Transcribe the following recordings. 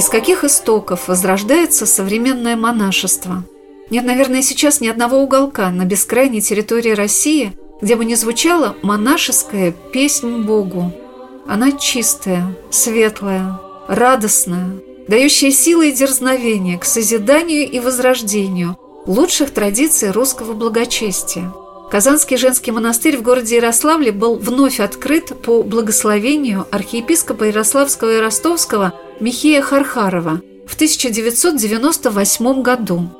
Из каких истоков возрождается современное монашество? Нет, наверное, сейчас ни одного уголка на бескрайней территории России, где бы не звучала монашеская песнь Богу. Она чистая, светлая, радостная, дающая силы и дерзновение к созиданию и возрождению лучших традиций русского благочестия. Казанский женский монастырь в городе Ярославле был вновь открыт по благословению архиепископа Ярославского и Ростовского – Михея Хархарова в 1998 году.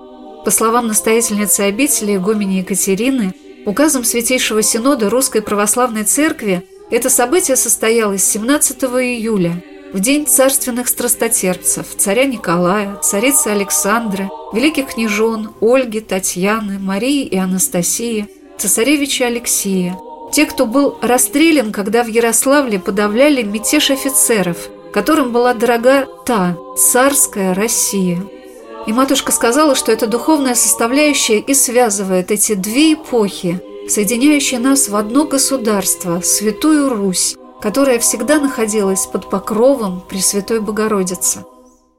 По словам настоятельницы обители игумени Екатерины, указом Святейшего Синода Русской Православной Церкви это событие состоялось 17 июля, в день царственных страстотерпцев, царя Николая, царицы Александры, великих княжон Ольги, Татьяны, Марии и Анастасии, цесаревича Алексея, те, кто был расстрелян, когда в Ярославле подавляли мятеж офицеров – которым была дорога та царская Россия. И матушка сказала, что эта духовная составляющая и связывает эти две эпохи, соединяющие нас в одно государство, Святую Русь, которая всегда находилась под покровом Пресвятой Богородицы.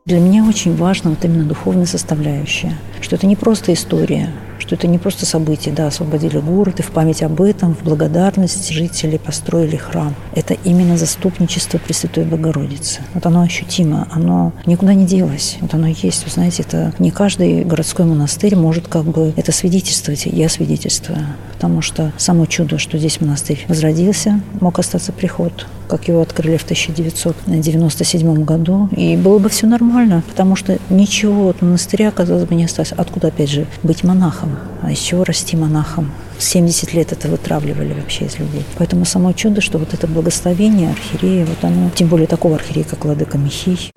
Для меня очень важна вот именно духовная составляющая, что это не просто история, что это не просто событие, да, освободили город, и в память об этом, в благодарность жители построили храм. Это именно заступничество Пресвятой Богородицы. Вот оно ощутимо, оно никуда не делось. Вот оно есть. Вы знаете, это не каждый городской монастырь может как бы это свидетельствовать. Я свидетельствую. Потому что само чудо, что здесь монастырь возродился, мог остаться приход, как его открыли в 1997 году. И было бы все нормально, потому что ничего от монастыря, казалось бы, не осталось. Откуда, опять же, быть монахом? А из чего расти монахом? 70 лет это вытравливали вообще из людей. Поэтому само чудо, что вот это благословение архиерея, вот оно, тем более такого архиерея, как Владыка Михей,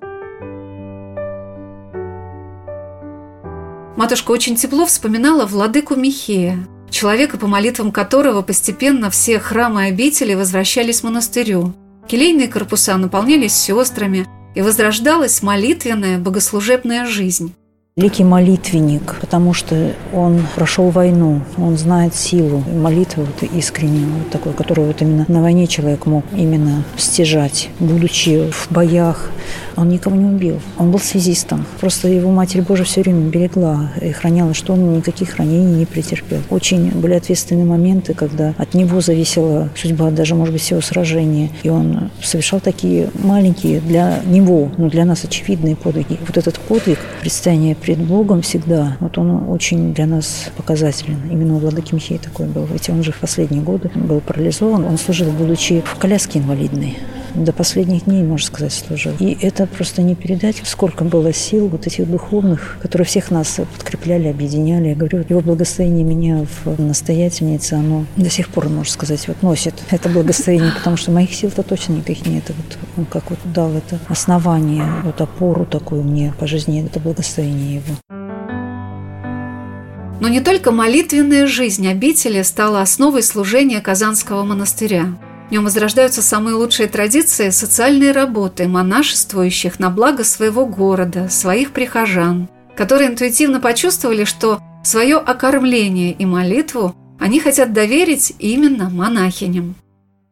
Матушка очень тепло вспоминала владыку Михея, человека, по молитвам которого постепенно все храмы и обители возвращались в монастырю. Келейные корпуса наполнялись сестрами, и возрождалась молитвенная богослужебная жизнь. Великий молитвенник, потому что он прошел войну, он знает силу молитвы вот, искреннюю, вот такой, которую вот именно на войне человек мог именно стяжать, будучи в боях. Он никого не убил. Он был связистом. Просто его Матерь Божия все время берегла и храняла, что он никаких ранений не претерпел. Очень были ответственные моменты, когда от него зависела судьба даже, может быть, всего сражения. И он совершал такие маленькие для него, но для нас очевидные подвиги. Вот этот подвиг, предстояние пред Богом всегда, вот он очень для нас показателен. Именно у Владыки Михея такой был. Ведь он же в последние годы был парализован. Он служил, будучи в коляске инвалидной до последних дней, можно сказать, служил. И это просто не передать, сколько было сил вот этих духовных, которые всех нас подкрепляли, объединяли. Я говорю, его благословение меня в настоятельнице, оно до сих пор, можно сказать, вот носит это благословение, потому что моих сил-то точно никаких нет. Вот он как вот дал это основание, вот опору такую мне по жизни, это благословение его. Но не только молитвенная жизнь обители стала основой служения Казанского монастыря. В нем возрождаются самые лучшие традиции социальной работы монашествующих на благо своего города, своих прихожан, которые интуитивно почувствовали, что свое окормление и молитву они хотят доверить именно монахиням.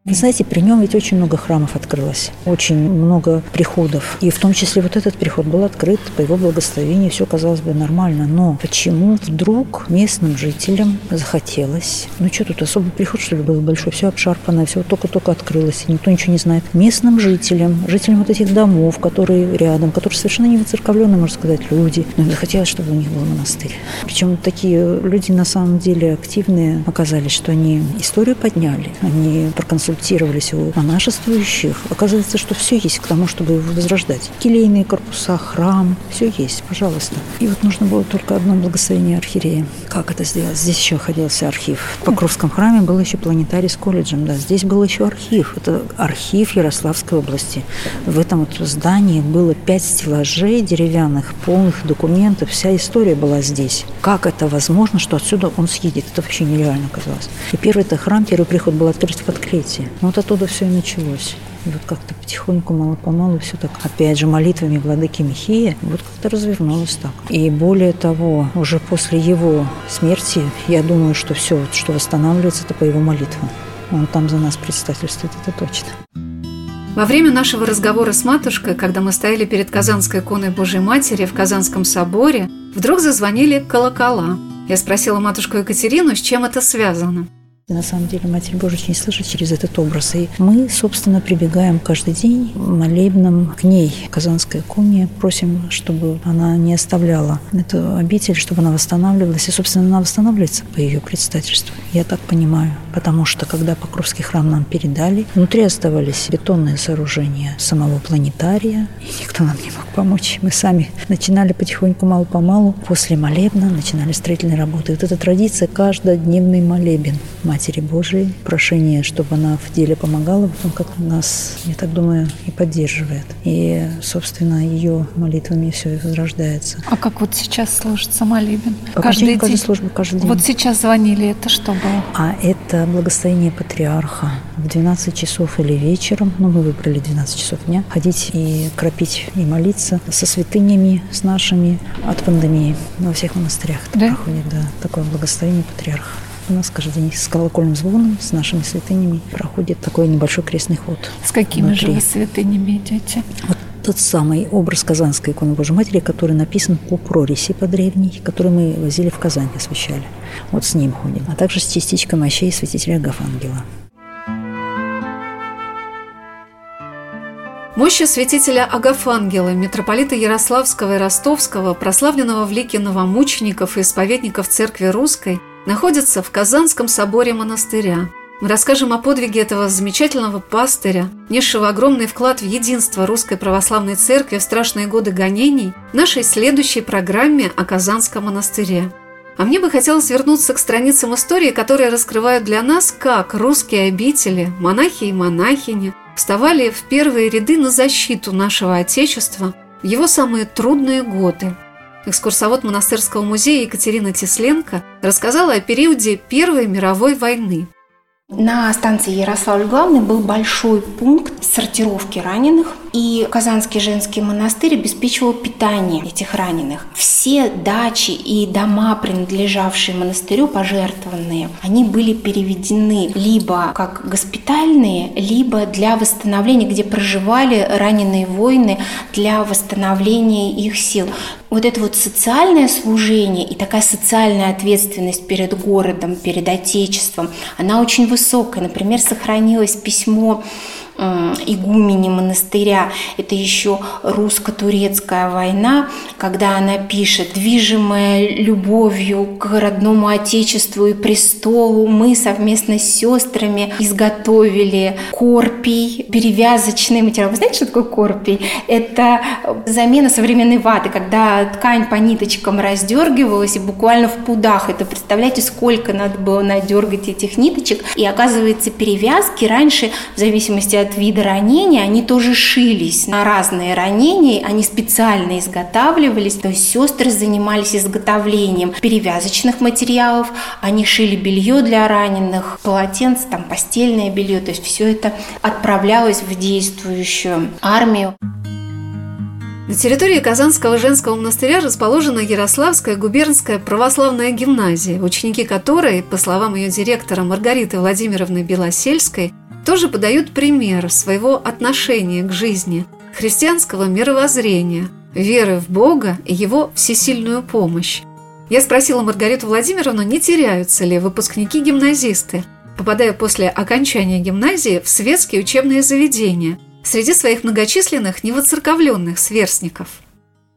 Вы знаете, при нем ведь очень много храмов открылось, очень много приходов. И в том числе вот этот приход был открыт по его благословению, все казалось бы нормально. Но почему вдруг местным жителям захотелось, ну что тут, особый приход, что ли, был большой, все обшарпанное, все только-только открылось, и никто ничего не знает. Местным жителям, жителям вот этих домов, которые рядом, которые совершенно не выцерковленные, можно сказать, люди, но им захотелось, чтобы у них был монастырь. Причем такие люди на самом деле активные оказались, что они историю подняли, они проконсультировали консультировались у монашествующих, оказывается, что все есть к тому, чтобы его возрождать. Келейные корпуса, храм, все есть, пожалуйста. И вот нужно было только одно благословение архиерея. Как это сделать? Здесь еще находился архив. В Покровском храме был еще планетарий с колледжем, да. Здесь был еще архив. Это архив Ярославской области. В этом вот здании было пять стеллажей деревянных, полных документов. Вся история была здесь. Как это возможно, что отсюда он съедет? Это вообще нереально казалось. И первый это храм, первый приход был открыт в Подкрытии. Ну, вот оттуда все и началось. И вот как-то потихоньку, мало-помалу все так, опять же, молитвами владыки Михея, вот как-то развернулось так. И более того, уже после его смерти, я думаю, что все, вот, что восстанавливается, это по его молитвам. Он там за нас предстательствует, это точно. Во время нашего разговора с матушкой, когда мы стояли перед Казанской иконой Божьей Матери в Казанском соборе, вдруг зазвонили колокола. Я спросила матушку Екатерину, с чем это связано. На самом деле Матерь Божия очень слышит через этот образ. И мы, собственно, прибегаем каждый день молебном к ней, Казанской иконе, просим, чтобы она не оставляла эту обитель, чтобы она восстанавливалась. И, собственно, она восстанавливается по ее предстательству. Я так понимаю. Потому что, когда Покровский храм нам передали, внутри оставались бетонные сооружения самого планетария, и никто нам не мог помочь. Мы сами начинали потихоньку, мало-помалу, после молебна начинали строительные работы. Вот эта традиция – каждодневный молебен – Матери Божией, прошение, чтобы она в деле помогала, потом как нас, я так думаю, и поддерживает. И, собственно, ее молитвами все и возрождается. А как вот сейчас служится молебен? По каждый день? Каждую службу, каждый день. Вот сейчас звонили, это что было? А это благословение патриарха в 12 часов или вечером, ну, мы выбрали 12 часов дня, ходить и кропить и молиться со святынями, с нашими от пандемии. Во всех монастырях да? проходит, да, такое благословение патриарха. У нас каждый день с колокольным звоном, с нашими святынями проходит такой небольшой крестный ход. С какими внутри. же вы святынями идете? Вот тот самый образ Казанской иконы Божьей Матери, который написан по прориси по древней, который мы возили в Казань, освещали. Вот с ним ходим. А также с частичкой мощей святителя Агафангела. Мощи святителя Агафангела, митрополита Ярославского и Ростовского, прославленного в лике новомучеников и исповедников Церкви Русской – находится в Казанском соборе монастыря. Мы расскажем о подвиге этого замечательного пастыря, несшего огромный вклад в единство Русской Православной Церкви в страшные годы гонений в нашей следующей программе о Казанском монастыре. А мне бы хотелось вернуться к страницам истории, которые раскрывают для нас, как русские обители, монахи и монахини вставали в первые ряды на защиту нашего Отечества в его самые трудные годы – Экскурсовод монастырского музея Екатерина Тесленко рассказала о периоде Первой мировой войны. На станции Ярославль главный был большой пункт сортировки раненых, и Казанский женский монастырь обеспечивал питание этих раненых. Все дачи и дома, принадлежавшие монастырю, пожертвованные, они были переведены либо как госпитальные, либо для восстановления, где проживали раненые воины для восстановления их сил вот это вот социальное служение и такая социальная ответственность перед городом, перед Отечеством, она очень высокая. Например, сохранилось письмо игумени монастыря. Это еще русско-турецкая война, когда она пишет, движимая любовью к родному отечеству и престолу, мы совместно с сестрами изготовили корпий, перевязочный материал. Вы знаете, что такое корпий? Это замена современной ваты, когда ткань по ниточкам раздергивалась и буквально в пудах. Это представляете, сколько надо было надергать этих ниточек. И оказывается, перевязки раньше, в зависимости от от вида ранения, они тоже шились на разные ранения, они специально изготавливались, то есть сестры занимались изготовлением перевязочных материалов, они шили белье для раненых, полотенце, там постельное белье, то есть все это отправлялось в действующую армию. На территории Казанского женского монастыря расположена Ярославская губернская православная гимназия, ученики которой, по словам ее директора Маргариты Владимировны Белосельской, тоже подают пример своего отношения к жизни, христианского мировоззрения, веры в Бога и Его всесильную помощь. Я спросила Маргариту Владимировну, не теряются ли выпускники-гимназисты, попадая после окончания гимназии в светские учебные заведения среди своих многочисленных невоцерковленных сверстников.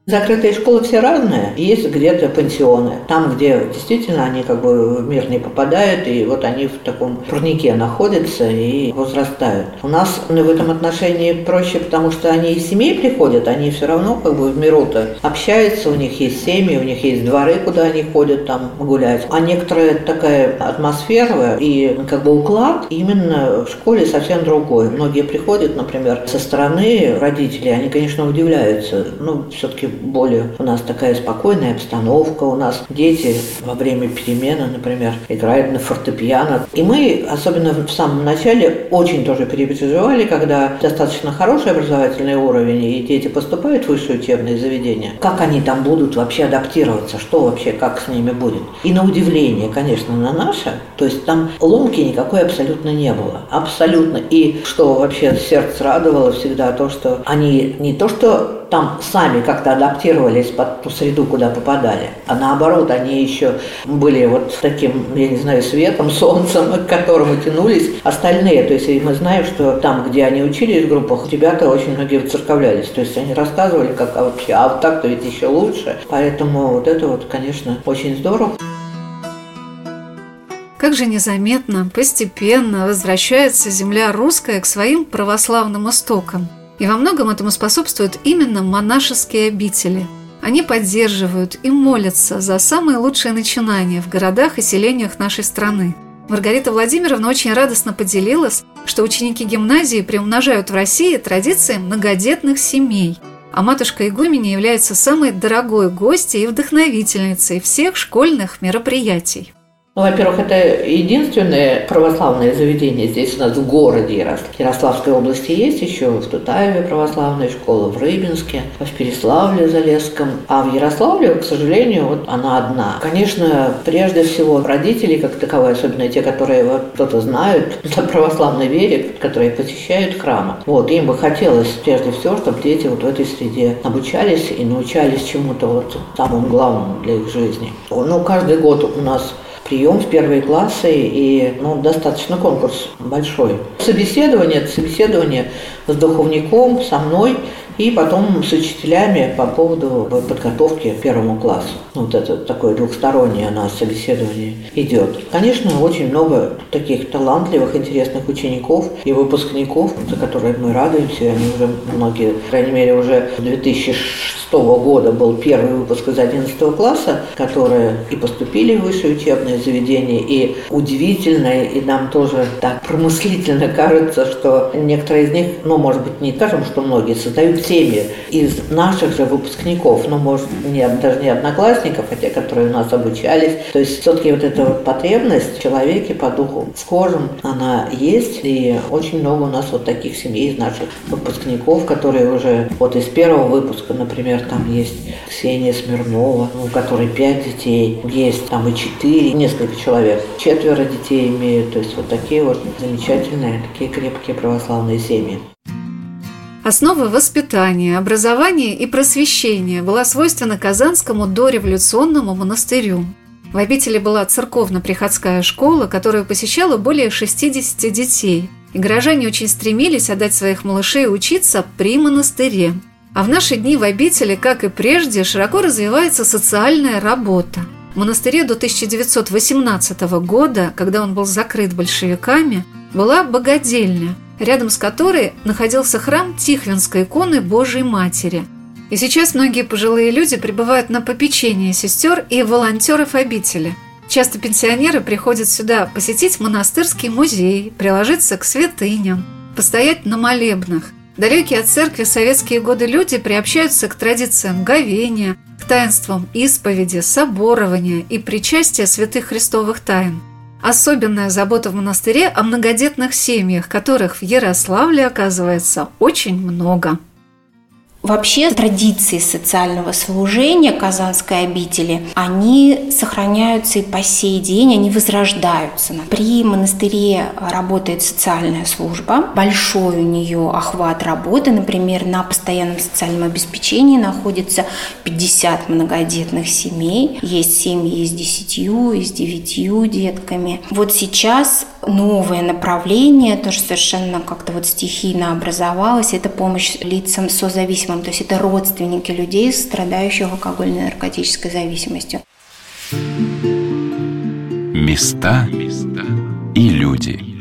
Закрытые школы все разные. Есть где-то пансионы. Там, где действительно они как бы в мир не попадают, и вот они в таком парнике находятся и возрастают. У нас в этом отношении проще, потому что они из семей приходят, они все равно как бы в миру-то общаются, у них есть семьи, у них есть дворы, куда они ходят там гулять. А некоторая такая атмосфера и как бы уклад именно в школе совсем другой. Многие приходят, например, со стороны родителей, они, конечно, удивляются. Ну, все-таки более у нас такая спокойная обстановка, у нас дети во время перемены, например, играют на фортепиано. И мы, особенно в самом начале, очень тоже переживали, когда достаточно хороший образовательный уровень, и дети поступают в высшее учебное заведение. Как они там будут вообще адаптироваться, что вообще, как с ними будет. И на удивление, конечно, на наше, то есть там ломки никакой абсолютно не было. Абсолютно. И что вообще сердце радовало всегда, то, что они не то, что там сами как-то адаптировались под ту среду, куда попадали. А наоборот, они еще были вот таким, я не знаю, светом, солнцем, к которому тянулись остальные. То есть мы знаем, что там, где они учились в группах, ребята очень многие выцерковлялись. То есть они рассказывали, как а вообще, а вот так-то ведь еще лучше. Поэтому вот это вот, конечно, очень здорово. Как же незаметно, постепенно возвращается земля русская к своим православным истокам – и во многом этому способствуют именно монашеские обители. Они поддерживают и молятся за самые лучшие начинания в городах и селениях нашей страны. Маргарита Владимировна очень радостно поделилась, что ученики гимназии приумножают в России традиции многодетных семей, а матушка Игуменя является самой дорогой гостьей и вдохновительницей всех школьных мероприятий. Ну, во-первых, это единственное православное заведение здесь у нас в городе Ярослав. Ярославской области есть еще в Тутаеве православная школа, в Рыбинске, в Переславле Залесском. А в Ярославле, к сожалению, вот она одна. Конечно, прежде всего родители как таковые, особенно те, которые вот кто-то знают на православной вере, которые посещают храмы. Вот, им бы хотелось прежде всего, чтобы дети вот в этой среде обучались и научались чему-то вот самому главному для их жизни. Ну, каждый год у нас прием в первые классы, и ну, достаточно конкурс большой. Собеседование, собеседование с духовником, со мной, и потом с учителями по поводу подготовки к первому классу. Вот это такое двухстороннее у нас собеседование идет. Конечно, очень много таких талантливых, интересных учеников и выпускников, за которые мы радуемся. Они уже многие, по крайней мере, уже в 2006 года был первый выпуск из 11 класса, которые и поступили в высшее учебное заведение, и удивительно, и нам тоже так промыслительно кажется, что некоторые из них, ну, может быть, не скажем, что многие создают семьи из наших же выпускников, ну, может, не, даже не одноклассников, а те, которые у нас обучались. То есть все-таки вот эта вот потребность в человеке по духу схожим, она есть, и очень много у нас вот таких семей из наших выпускников, которые уже вот из первого выпуска, например, там есть Ксения Смирнова, у которой пять детей, есть там и четыре, несколько человек, четверо детей имеют, то есть вот такие вот замечательные, такие крепкие православные семьи. Основа воспитания, образования и просвещения была свойственна Казанскому дореволюционному монастырю. В обители была церковно-приходская школа, которую посещало более 60 детей, и горожане очень стремились отдать своих малышей учиться при монастыре. А в наши дни в обители, как и прежде, широко развивается социальная работа. В монастыре до 1918 года, когда он был закрыт большевиками, была богадельня – рядом с которой находился храм Тихвинской иконы Божией Матери. И сейчас многие пожилые люди пребывают на попечении сестер и волонтеров обители. Часто пенсионеры приходят сюда посетить монастырский музей, приложиться к святыням, постоять на молебнах. Далекие от церкви советские годы люди приобщаются к традициям говения, к таинствам исповеди, соборования и причастия святых христовых тайн – Особенная забота в монастыре о многодетных семьях, которых в Ярославле оказывается очень много. Вообще традиции социального служения Казанской обители, они сохраняются и по сей день, они возрождаются. При монастыре работает социальная служба, большой у нее охват работы, например, на постоянном социальном обеспечении находится 50 многодетных семей, есть семьи с 10, и с 9 детками. Вот сейчас новое направление, тоже совершенно как-то вот стихийно образовалось. Это помощь лицам созависимым, то есть это родственники людей, страдающих алкогольной и наркотической зависимостью. Места и люди.